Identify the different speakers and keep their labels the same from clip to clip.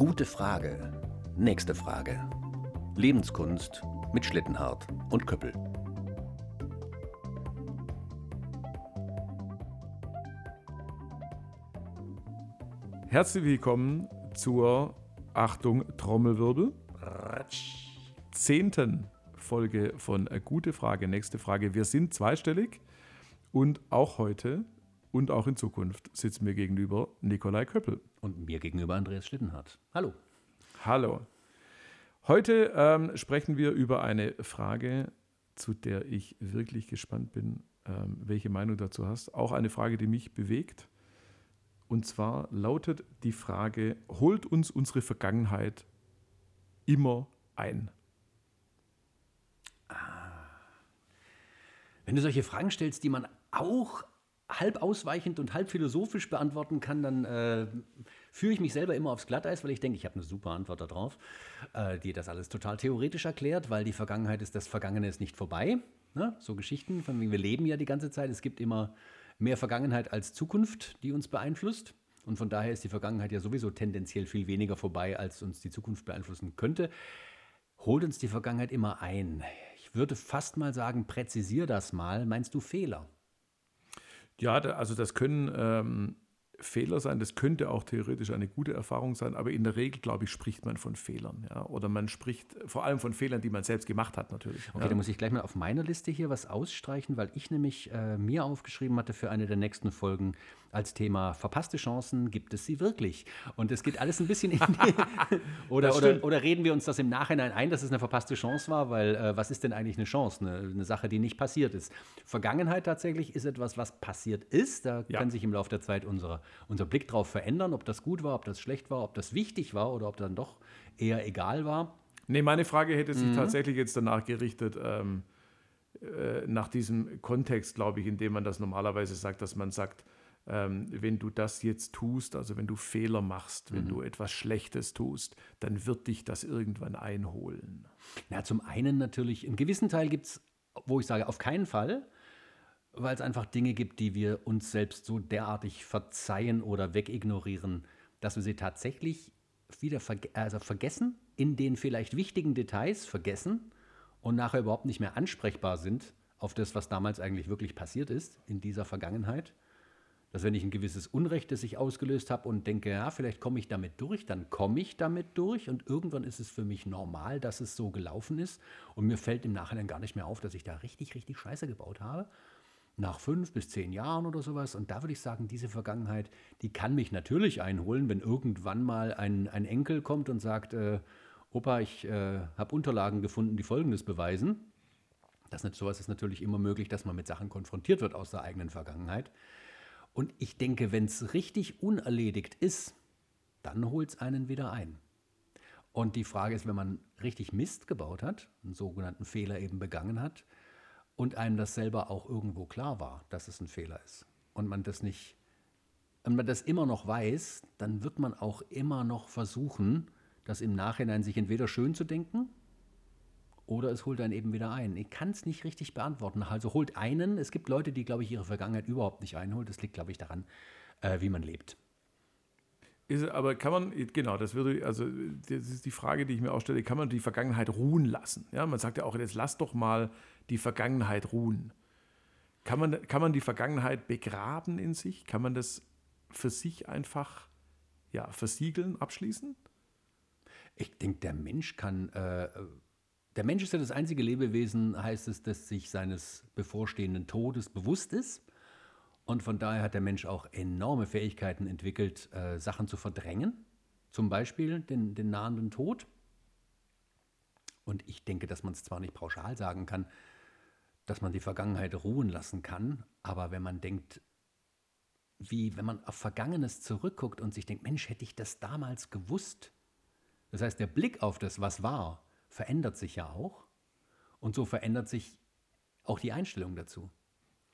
Speaker 1: Gute Frage. Nächste Frage. Lebenskunst mit Schlittenhardt und Köppel.
Speaker 2: Herzlich willkommen zur Achtung Trommelwirbel zehnten Folge von Gute Frage, nächste Frage. Wir sind zweistellig und auch heute und auch in Zukunft sitzt mir gegenüber Nikolai Köppel.
Speaker 1: Und mir gegenüber Andreas Schlittenhardt. Hallo.
Speaker 2: Hallo. Heute ähm, sprechen wir über eine Frage, zu der ich wirklich gespannt bin, ähm, welche Meinung du dazu hast. Auch eine Frage, die mich bewegt. Und zwar lautet die Frage, holt uns unsere Vergangenheit immer ein?
Speaker 1: Wenn du solche Fragen stellst, die man auch halb ausweichend und halb philosophisch beantworten kann, dann äh, führe ich mich selber immer aufs Glatteis, weil ich denke, ich habe eine super Antwort darauf, äh, die das alles total theoretisch erklärt, weil die Vergangenheit ist, das Vergangene ist nicht vorbei. Ne? So Geschichten, von wegen wir leben ja die ganze Zeit. Es gibt immer mehr Vergangenheit als Zukunft, die uns beeinflusst. Und von daher ist die Vergangenheit ja sowieso tendenziell viel weniger vorbei, als uns die Zukunft beeinflussen könnte. Holt uns die Vergangenheit immer ein ich würde fast mal sagen, präzisier das mal. Meinst du Fehler?
Speaker 2: Ja, also das können ähm, Fehler sein, das könnte auch theoretisch eine gute Erfahrung sein, aber in der Regel, glaube ich, spricht man von Fehlern. Ja? Oder man spricht vor allem von Fehlern, die man selbst gemacht hat, natürlich.
Speaker 1: Okay, ja. dann muss ich gleich mal auf meiner Liste hier was ausstreichen, weil ich nämlich äh, mir aufgeschrieben hatte für eine der nächsten Folgen, als Thema verpasste Chancen gibt es sie wirklich. Und es geht alles ein bisschen in die. oder, oder, oder, reden wir uns das im Nachhinein ein, dass es eine verpasste Chance war? Weil äh, was ist denn eigentlich eine Chance? Eine, eine, Sache, die nicht passiert ist. Vergangenheit tatsächlich ist etwas, was passiert ist. Da ja. kann sich im Laufe der Zeit unsere, unser Blick drauf verändern, ob das gut war, ob das schlecht war, ob das wichtig war oder ob dann doch eher egal war.
Speaker 2: Nee, meine Frage hätte sich mhm. tatsächlich jetzt danach gerichtet. Ähm, äh, nach diesem Kontext, glaube ich, in dem man das normalerweise sagt, dass man sagt, ähm, wenn du das jetzt tust, also wenn du Fehler machst, wenn mhm. du etwas Schlechtes tust, dann wird dich das irgendwann einholen.
Speaker 1: Ja, zum einen natürlich, einen gewissen Teil gibt es, wo ich sage, auf keinen Fall, weil es einfach Dinge gibt, die wir uns selbst so derartig verzeihen oder wegignorieren, dass wir sie tatsächlich wieder verge also vergessen, in den vielleicht wichtigen Details vergessen und nachher überhaupt nicht mehr ansprechbar sind auf das, was damals eigentlich wirklich passiert ist in dieser Vergangenheit dass wenn ich ein gewisses Unrecht, das ich ausgelöst habe und denke, ja, vielleicht komme ich damit durch, dann komme ich damit durch und irgendwann ist es für mich normal, dass es so gelaufen ist und mir fällt im Nachhinein gar nicht mehr auf, dass ich da richtig, richtig Scheiße gebaut habe. Nach fünf bis zehn Jahren oder sowas. Und da würde ich sagen, diese Vergangenheit, die kann mich natürlich einholen, wenn irgendwann mal ein, ein Enkel kommt und sagt, äh, Opa, ich äh, habe Unterlagen gefunden, die Folgendes beweisen. Das, sowas ist natürlich immer möglich, dass man mit Sachen konfrontiert wird aus der eigenen Vergangenheit. Und ich denke, wenn es richtig unerledigt ist, dann holt es einen wieder ein. Und die Frage ist, wenn man richtig Mist gebaut hat, einen sogenannten Fehler eben begangen hat, und einem das selber auch irgendwo klar war, dass es ein Fehler ist, und man das nicht, wenn man das immer noch weiß, dann wird man auch immer noch versuchen, das im Nachhinein sich entweder schön zu denken oder es holt einen eben wieder ein. Ich kann es nicht richtig beantworten. Also holt einen. Es gibt Leute, die, glaube ich, ihre Vergangenheit überhaupt nicht einholen. Das liegt, glaube ich, daran, äh, wie man lebt.
Speaker 2: Ist, aber kann man, genau, das würde, also das ist die Frage, die ich mir auch stelle, kann man die Vergangenheit ruhen lassen? Ja, man sagt ja auch, jetzt lass doch mal die Vergangenheit ruhen. Kann man, kann man die Vergangenheit begraben in sich? Kann man das für sich einfach ja, versiegeln, abschließen?
Speaker 1: Ich denke, der Mensch kann äh, der Mensch ist ja das einzige Lebewesen, heißt es, das sich seines bevorstehenden Todes bewusst ist. Und von daher hat der Mensch auch enorme Fähigkeiten entwickelt, äh, Sachen zu verdrängen. Zum Beispiel den, den nahenden Tod. Und ich denke, dass man es zwar nicht pauschal sagen kann, dass man die Vergangenheit ruhen lassen kann, aber wenn man denkt, wie wenn man auf Vergangenes zurückguckt und sich denkt, Mensch, hätte ich das damals gewusst. Das heißt, der Blick auf das, was war, verändert sich ja auch. Und so verändert sich auch die Einstellung dazu.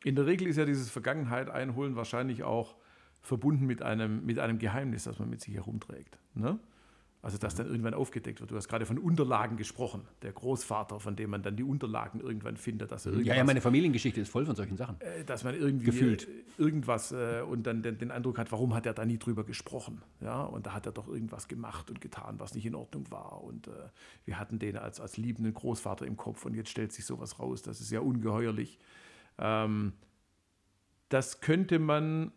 Speaker 2: In der Regel ist ja dieses Vergangenheit einholen wahrscheinlich auch verbunden mit einem, mit einem Geheimnis, das man mit sich herumträgt. Ne? Also, dass dann irgendwann aufgedeckt wird. Du hast gerade von Unterlagen gesprochen. Der Großvater, von dem man dann die Unterlagen irgendwann findet. Dass er
Speaker 1: ja, ja, meine Familiengeschichte ist voll von solchen Sachen.
Speaker 2: Äh, dass man irgendwie
Speaker 1: Gefühlt.
Speaker 2: Äh, irgendwas äh, und dann den, den, Eindruck hat, warum hat er da nie drüber gesprochen? Ja, und da hat er doch irgendwas gemacht und getan, was nicht in Ordnung war. Und äh, wir hatten den als, als liebenden Großvater im Kopf und jetzt stellt sich sowas raus. Das ist ja ungeheuerlich. Ähm, das könnte man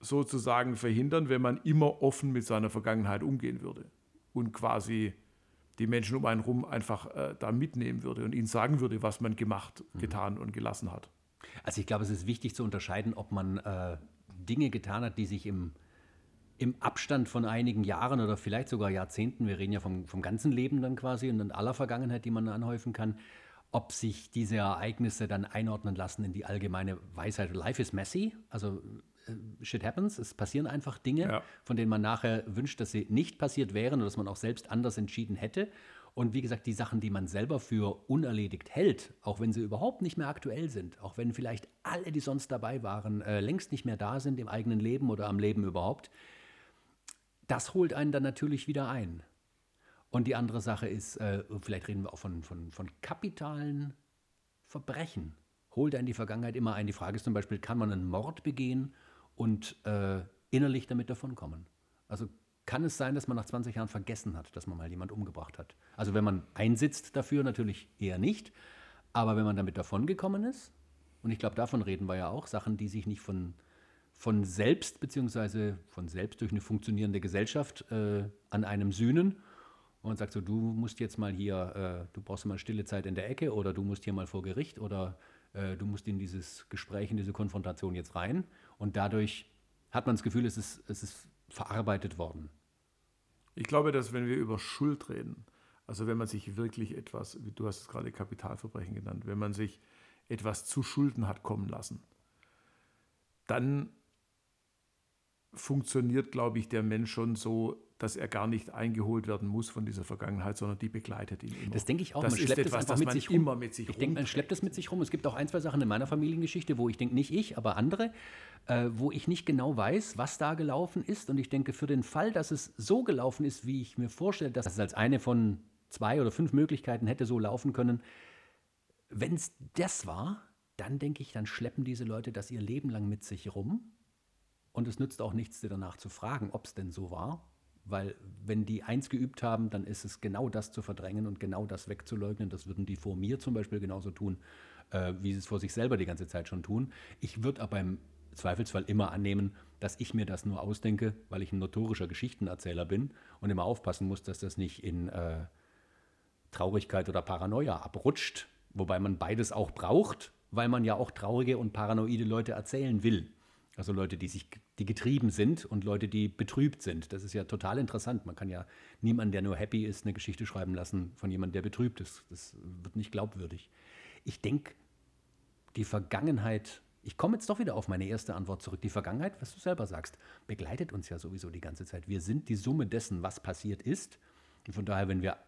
Speaker 2: sozusagen verhindern, wenn man immer offen mit seiner Vergangenheit umgehen würde und quasi die Menschen um einen herum einfach äh, da mitnehmen würde und ihnen sagen würde, was man gemacht, mhm. getan und gelassen hat.
Speaker 1: Also ich glaube, es ist wichtig zu unterscheiden, ob man äh, Dinge getan hat, die sich im, im Abstand von einigen Jahren oder vielleicht sogar Jahrzehnten, wir reden ja vom, vom ganzen Leben dann quasi und in aller Vergangenheit, die man anhäufen kann, ob sich diese Ereignisse dann einordnen lassen in die allgemeine Weisheit. Life is messy, also äh, shit happens, es passieren einfach Dinge, ja. von denen man nachher wünscht, dass sie nicht passiert wären oder dass man auch selbst anders entschieden hätte. Und wie gesagt, die Sachen, die man selber für unerledigt hält, auch wenn sie überhaupt nicht mehr aktuell sind, auch wenn vielleicht alle, die sonst dabei waren, äh, längst nicht mehr da sind im eigenen Leben oder am Leben überhaupt, das holt einen dann natürlich wieder ein. Und die andere Sache ist, äh, vielleicht reden wir auch von, von, von kapitalen Verbrechen. Holt er in die Vergangenheit immer ein. Die Frage ist zum Beispiel, kann man einen Mord begehen und äh, innerlich damit davonkommen. Also kann es sein, dass man nach 20 Jahren vergessen hat, dass man mal jemand umgebracht hat. Also wenn man einsitzt dafür, natürlich eher nicht. Aber wenn man damit davongekommen ist, und ich glaube, davon reden wir ja auch, Sachen, die sich nicht von, von selbst, beziehungsweise von selbst durch eine funktionierende Gesellschaft äh, an einem sühnen und sagt so, du musst jetzt mal hier, äh, du brauchst mal stille Zeit in der Ecke oder du musst hier mal vor Gericht oder äh, du musst in dieses Gespräch, in diese Konfrontation jetzt rein. Und dadurch hat man das Gefühl, es ist, es ist verarbeitet worden.
Speaker 2: Ich glaube, dass wenn wir über Schuld reden, also wenn man sich wirklich etwas, du hast es gerade Kapitalverbrechen genannt, wenn man sich etwas zu Schulden hat kommen lassen, dann funktioniert, glaube ich, der Mensch schon so, dass er gar nicht eingeholt werden muss von dieser Vergangenheit, sondern die begleitet ihn immer.
Speaker 1: Das denke ich auch.
Speaker 2: Das man schleppt etwas, das mit sich rum. immer mit sich
Speaker 1: Ich denke, man schleppt das mit sich rum. Es gibt auch ein, zwei Sachen in meiner Familiengeschichte, wo ich denke, nicht ich, aber andere, äh, wo ich nicht genau weiß, was da gelaufen ist. Und ich denke, für den Fall, dass es so gelaufen ist, wie ich mir vorstelle, dass es als eine von zwei oder fünf Möglichkeiten hätte so laufen können, wenn es das war, dann denke ich, dann schleppen diese Leute das ihr Leben lang mit sich rum. Und es nützt auch nichts, dir danach zu fragen, ob es denn so war weil wenn die eins geübt haben, dann ist es genau das zu verdrängen und genau das wegzuleugnen. Das würden die vor mir zum Beispiel genauso tun, äh, wie sie es vor sich selber die ganze Zeit schon tun. Ich würde aber im Zweifelsfall immer annehmen, dass ich mir das nur ausdenke, weil ich ein notorischer Geschichtenerzähler bin und immer aufpassen muss, dass das nicht in äh, Traurigkeit oder Paranoia abrutscht. Wobei man beides auch braucht, weil man ja auch traurige und paranoide Leute erzählen will. Also Leute, die sich, die getrieben sind und Leute, die betrübt sind. Das ist ja total interessant. Man kann ja niemanden, der nur happy ist, eine Geschichte schreiben lassen von jemandem, der betrübt ist. Das wird nicht glaubwürdig. Ich denke, die Vergangenheit, ich komme jetzt doch wieder auf meine erste Antwort zurück. Die Vergangenheit, was du selber sagst, begleitet uns ja sowieso die ganze Zeit. Wir sind die Summe dessen, was passiert ist. Und von daher, wenn wir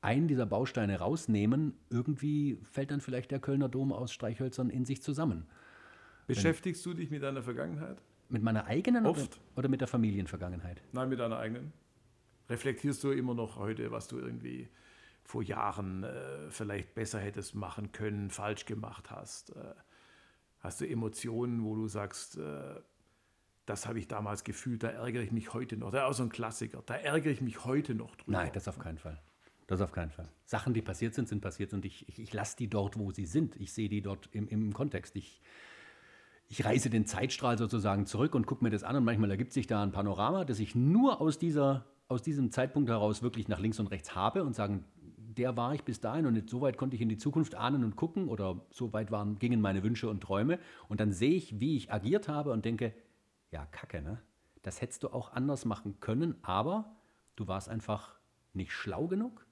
Speaker 1: einen dieser Bausteine rausnehmen, irgendwie fällt dann vielleicht der Kölner Dom aus Streichhölzern in sich zusammen.
Speaker 2: Beschäftigst du dich mit deiner Vergangenheit?
Speaker 1: Mit meiner eigenen
Speaker 2: Oft.
Speaker 1: Oder, mit der Familienvergangenheit?
Speaker 2: Nein, mit deiner eigenen. Reflektierst du immer noch heute, was du irgendwie vor Jahren äh, vielleicht besser hättest machen können, falsch gemacht hast? Äh, hast du Emotionen, wo du sagst, äh, das habe ich damals gefühlt, da ärgere ich mich heute noch. Das ist auch so ein Klassiker. Da ärgere ich mich heute noch
Speaker 1: drüber. Nein, das auf keinen Fall. Das auf keinen Fall. Sachen, die passiert sind, sind passiert und ich, ich, ich lasse die dort, wo sie sind. Ich sehe die dort im, im Kontext. Ich, ich reise den Zeitstrahl sozusagen zurück und gucke mir das an und manchmal ergibt sich da ein Panorama, das ich nur aus, dieser, aus diesem Zeitpunkt heraus wirklich nach links und rechts habe und sagen, der war ich bis dahin und so weit konnte ich in die Zukunft ahnen und gucken oder so weit waren, gingen meine Wünsche und Träume und dann sehe ich, wie ich agiert habe und denke, ja, kacke, ne? Das hättest du auch anders machen können, aber du warst einfach nicht schlau genug,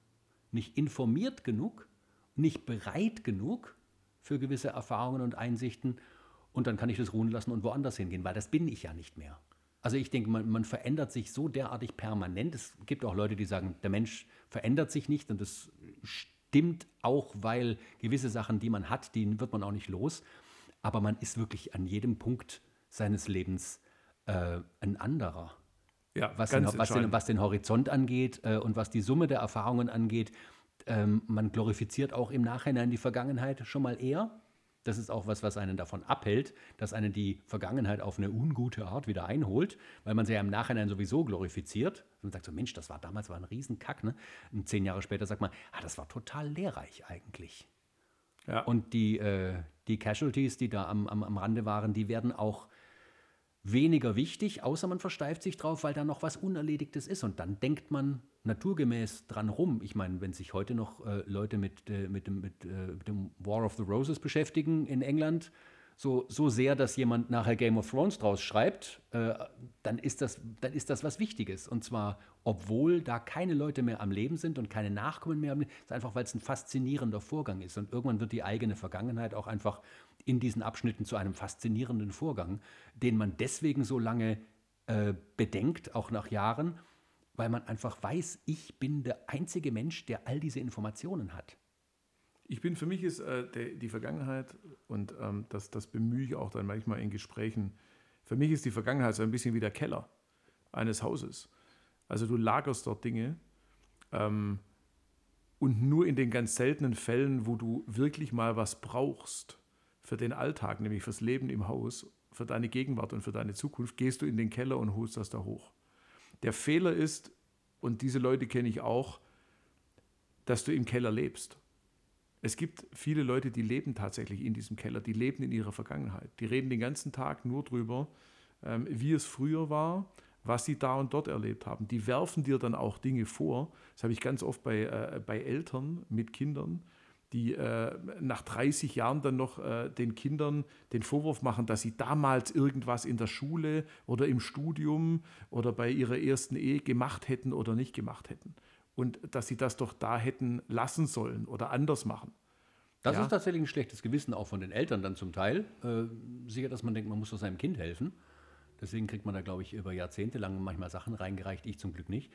Speaker 1: nicht informiert genug, nicht bereit genug für gewisse Erfahrungen und Einsichten und dann kann ich das ruhen lassen und woanders hingehen, weil das bin ich ja nicht mehr. Also ich denke, man, man, verändert sich so derartig permanent. Es gibt auch Leute, die sagen, der Mensch verändert sich nicht und das stimmt auch, weil gewisse Sachen, die man hat, die wird man auch nicht los. Aber man ist wirklich an jedem Punkt seines Lebens äh, ein anderer.
Speaker 2: Ja,
Speaker 1: was, den, was, den, was den Horizont angeht äh, und was die Summe der Erfahrungen angeht. Ähm, man glorifiziert auch im Nachhinein die Vergangenheit schon mal eher. Das ist auch was, was einen davon abhält, dass einen die Vergangenheit auf eine ungute Art wieder einholt, weil man sie ja im Nachhinein sowieso glorifiziert. Man sagt so, Mensch, das war damals war ein Riesenkack. Ne? Und zehn Jahre später sagt man, ah, das war total lehrreich eigentlich.
Speaker 2: Ja.
Speaker 1: Und die, äh, die Casualties, die da am, am, am Rande waren, die werden auch weniger wichtig, außer man versteift sich drauf, weil da noch was Unerledigtes ist. Und dann denkt man naturgemäß dran rum. Ich meine, wenn sich heute noch äh, Leute mit, äh, mit, dem, mit, äh, mit dem War of the Roses beschäftigen in England, so, so sehr, dass jemand nachher Game of Thrones draus schreibt, äh, dann, ist das, dann ist das was Wichtiges. Und zwar, obwohl da keine Leute mehr am Leben sind und keine Nachkommen mehr am Leben, ist einfach, weil es ein faszinierender Vorgang ist. Und irgendwann wird die eigene Vergangenheit auch einfach in diesen Abschnitten zu einem faszinierenden Vorgang, den man deswegen so lange äh, bedenkt, auch nach Jahren, weil man einfach weiß, ich bin der einzige Mensch, der all diese Informationen hat.
Speaker 2: Ich bin, für mich ist äh, der, die Vergangenheit, und ähm, das, das bemühe ich auch dann manchmal in Gesprächen, für mich ist die Vergangenheit so ein bisschen wie der Keller eines Hauses. Also du lagerst dort Dinge ähm, und nur in den ganz seltenen Fällen, wo du wirklich mal was brauchst für den Alltag, nämlich fürs Leben im Haus, für deine Gegenwart und für deine Zukunft, gehst du in den Keller und holst das da hoch. Der Fehler ist, und diese Leute kenne ich auch, dass du im Keller lebst. Es gibt viele Leute, die leben tatsächlich in diesem Keller, die leben in ihrer Vergangenheit. Die reden den ganzen Tag nur drüber, ähm, wie es früher war, was sie da und dort erlebt haben. Die werfen dir dann auch Dinge vor. Das habe ich ganz oft bei, äh, bei Eltern mit Kindern, die äh, nach 30 Jahren dann noch äh, den Kindern den Vorwurf machen, dass sie damals irgendwas in der Schule oder im Studium oder bei ihrer ersten Ehe gemacht hätten oder nicht gemacht hätten. Und dass sie das doch da hätten lassen sollen oder anders machen.
Speaker 1: Das
Speaker 2: Ja.
Speaker 1: ist tatsächlich ein schlechtes Gewissen auch von den Eltern dann zum Teil. Äh, sicher, dass man denkt, man muss doch seinem Kind helfen. Deswegen kriegt man da, glaube ich, über Jahrzehnte lang manchmal Sachen reingereicht, ich zum Glück nicht,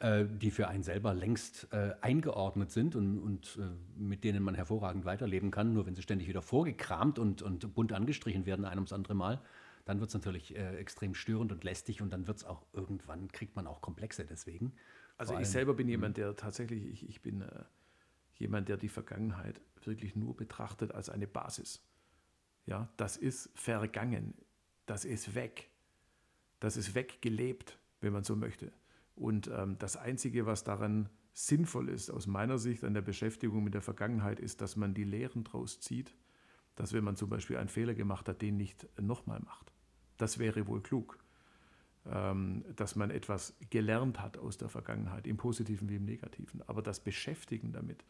Speaker 1: äh, die für einen selber längst äh, eingeordnet sind und, und äh, mit denen man hervorragend weiterleben kann. Nur wenn sie ständig wieder vorgekramt und, und bunt angestrichen werden, ein ums andere Mal, dann wird es natürlich äh, extrem störend und lästig und dann wird es auch irgendwann, kriegt man auch Komplexe deswegen.
Speaker 2: Also
Speaker 1: Vor
Speaker 2: ich
Speaker 1: allem-
Speaker 2: selber bin jemand, der tatsächlich, ich, ich bin äh, jemand, der die Vergangenheit wirklich nur betrachtet als eine Basis. Ja, das ist vergangen, das ist weg, das ist weggelebt, wenn man so möchte. Und ähm, das Einzige, was daran sinnvoll ist, aus meiner Sicht an der Beschäftigung mit der Vergangenheit, ist, dass man die Lehren draus zieht, dass wenn man zum Beispiel einen Fehler gemacht hat, den nicht nochmal macht. Das wäre wohl klug ähm, dass man etwas gelernt hat aus der Vergangenheit, im Positiven wie im Negativen. Aber das Beschäftigen damit,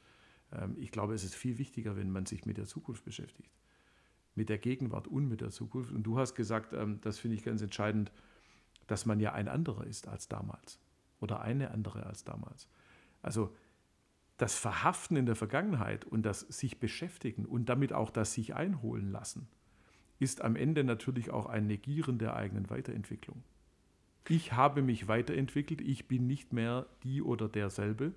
Speaker 2: ähm, ich glaube, es ist viel wichtiger, wenn man sich mit der Zukunft beschäftigt. Mit der Gegenwart und mit der Zukunft. Und du hast gesagt, ähm, das finde ich ganz entscheidend, dass man ja ein anderer ist als damals. Oder eine andere als damals. Also das Verhaften in der Vergangenheit und das sich beschäftigen und damit auch das sich einholen lassen, ist am Ende natürlich auch ein Negieren der eigenen Weiterentwicklung. Ich habe mich weiterentwickelt, ich bin nicht mehr die oder derselbe.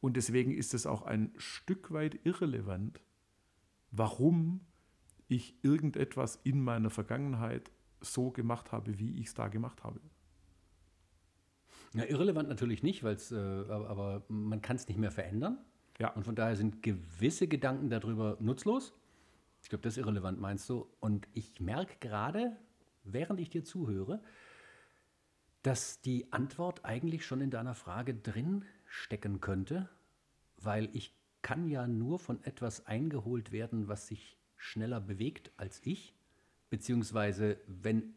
Speaker 2: Und deswegen ist es auch ein Stück weit irrelevant, warum ich irgendetwas in meiner Vergangenheit so gemacht habe, wie ich es da gemacht habe.
Speaker 1: Ja, irrelevant natürlich nicht, weil's, äh, aber, man kann es nicht mehr verändern.
Speaker 2: Ja.
Speaker 1: Und von daher sind gewisse Gedanken darüber nutzlos. Ich glaube, das ist irrelevant, meinst du? Und ich merke gerade, während ich dir zuhöre, dass die Antwort eigentlich schon in deiner Frage drin stecken könnte, weil ich kann ja nur von etwas eingeholt werden, was sich schneller bewegt als ich, beziehungsweise wenn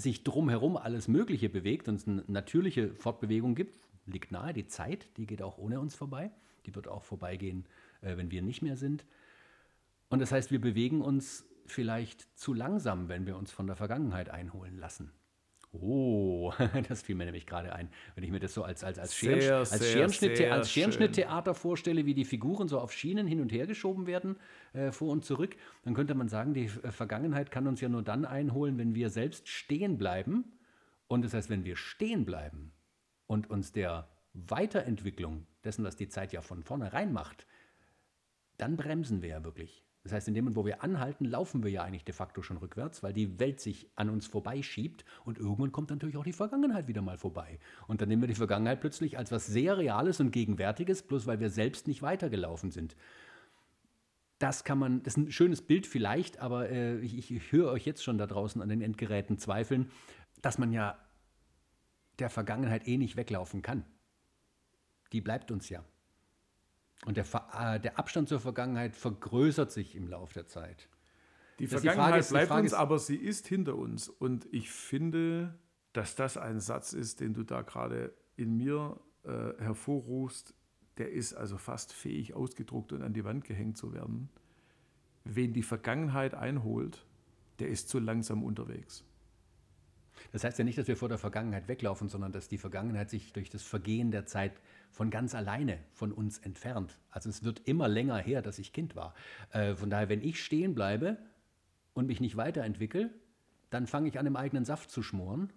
Speaker 1: sich drumherum alles Mögliche bewegt und es eine natürliche Fortbewegung gibt, liegt nahe, die Zeit, die geht auch ohne uns vorbei. Die wird auch vorbeigehen, äh, wenn wir nicht mehr sind. Und das heißt, wir bewegen uns vielleicht zu langsam, wenn wir uns von der Vergangenheit einholen lassen. Oh, das fiel mir nämlich gerade ein, wenn ich mir das so als, als, als,
Speaker 2: Sehr,
Speaker 1: als,
Speaker 2: sehr,
Speaker 1: Scherenschnitte,
Speaker 2: sehr
Speaker 1: als. Scherenschnitttheater vorstelle, wie die Figuren so auf Schienen hin und her geschoben werden, äh, vor und zurück, dann könnte man sagen, die äh, Vergangenheit kann uns ja nur dann einholen, wenn wir selbst stehen bleiben. Und das heißt, wenn wir stehen bleiben und uns der Weiterentwicklung dessen, was die Zeit ja von vornherein macht, dann bremsen wir ja wirklich. Das heißt, in dem Moment, wo wir anhalten, laufen wir ja eigentlich de facto schon rückwärts, weil die Welt sich an uns vorbeischiebt und irgendwann kommt natürlich auch die Vergangenheit wieder mal vorbei. Und dann nehmen wir die Vergangenheit plötzlich als was sehr Reales und Gegenwärtiges, bloß weil wir selbst nicht weitergelaufen sind. Das kann man, das ist ein schönes Bild vielleicht, aber äh, ich, ich höre euch jetzt schon da draußen an den Endgeräten zweifeln, dass man ja der Vergangenheit eh nicht weglaufen kann. Die bleibt uns ja. Und der, äh, der Abstand zur Vergangenheit vergrößert sich im Laufe der Zeit.
Speaker 2: Die Vergangenheit die ist, bleibt uns, aber sie ist hinter uns. Und ich finde, dass das ein Satz ist, den du da gerade in mir äh, hervorrufst, der ist also fast fähig, ausgedruckt und an die Wand gehängt zu werden. Wen die Vergangenheit einholt, der ist zu langsam unterwegs.
Speaker 1: Das heißt ja nicht, dass wir vor der Vergangenheit weglaufen, sondern dass die Vergangenheit sich durch das Vergehen der Zeit von ganz alleine von uns entfernt. Also es wird immer länger her, dass ich Kind war. Äh, von daher, wenn ich stehen bleibe und mich nicht weiterentwickle, dann fange ich an, im eigenen Saft zu schmoren.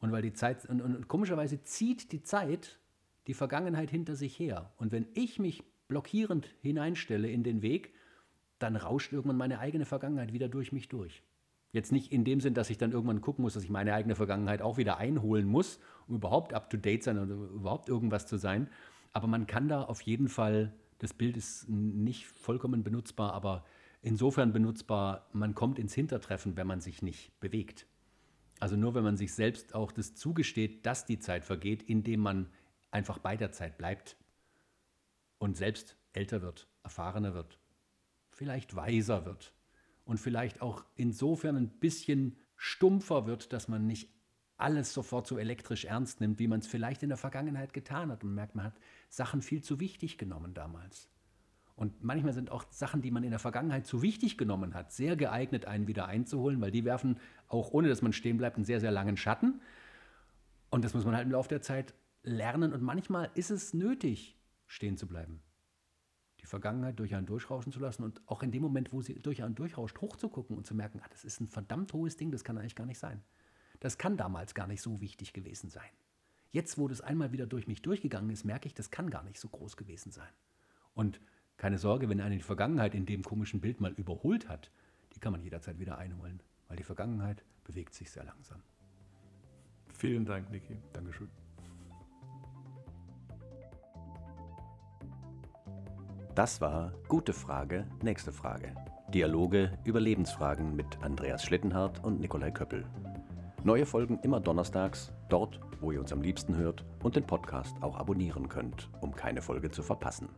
Speaker 1: Und weil die Zeit, und, und komischerweise zieht die Zeit die Vergangenheit hinter sich her. Und wenn ich mich blockierend hineinstelle in den Weg, dann rauscht irgendwann meine eigene Vergangenheit wieder durch mich durch. Jetzt nicht in dem Sinn, dass ich dann irgendwann gucken muss, dass ich meine eigene Vergangenheit auch wieder einholen muss, um überhaupt up-to-date sein oder überhaupt irgendwas zu sein. Aber man kann da auf jeden Fall, das Bild ist nicht vollkommen benutzbar, aber insofern benutzbar, man kommt ins Hintertreffen, wenn man sich nicht bewegt. Also nur wenn man sich selbst auch das zugesteht, dass die Zeit vergeht, indem man einfach bei der Zeit bleibt und selbst älter wird, erfahrener wird, vielleicht weiser wird und vielleicht auch insofern ein bisschen stumpfer wird, dass man nicht alles sofort so elektrisch ernst nimmt, wie man es vielleicht in der Vergangenheit getan hat. Und man merkt, man hat Sachen viel zu wichtig genommen damals. Und manchmal sind auch Sachen, die man in der Vergangenheit zu wichtig genommen hat, sehr geeignet, einen wieder einzuholen, weil die werfen, auch ohne dass man stehen bleibt, einen sehr, sehr langen Schatten. Und das muss man halt im Laufe der Zeit lernen. Und manchmal ist es nötig, stehen zu bleiben die Vergangenheit durch einen durchrauschen zu lassen und auch in dem Moment, wo sie durch einen durchrauscht, hochzugucken und zu merken, ah, das ist ein verdammt hohes Ding, das kann eigentlich gar nicht sein. Das kann damals gar nicht so wichtig gewesen sein. Jetzt, wo das einmal wieder durch mich durchgegangen ist, merke ich, das kann gar nicht so groß gewesen sein. Und keine Sorge, wenn eine die Vergangenheit in dem komischen Bild mal überholt hat, die kann man jederzeit wieder einholen, weil die Vergangenheit bewegt sich sehr langsam.
Speaker 2: Vielen Dank, Niki.
Speaker 1: Dankeschön.
Speaker 3: Das war Gute Frage, nächste Frage. Dialoge über Lebensfragen mit Andreas Schlittenhardt und Nikolai Köppel. Neue Folgen immer donnerstags, dort, wo ihr uns am liebsten hört und den Podcast auch abonnieren könnt, um keine Folge zu verpassen.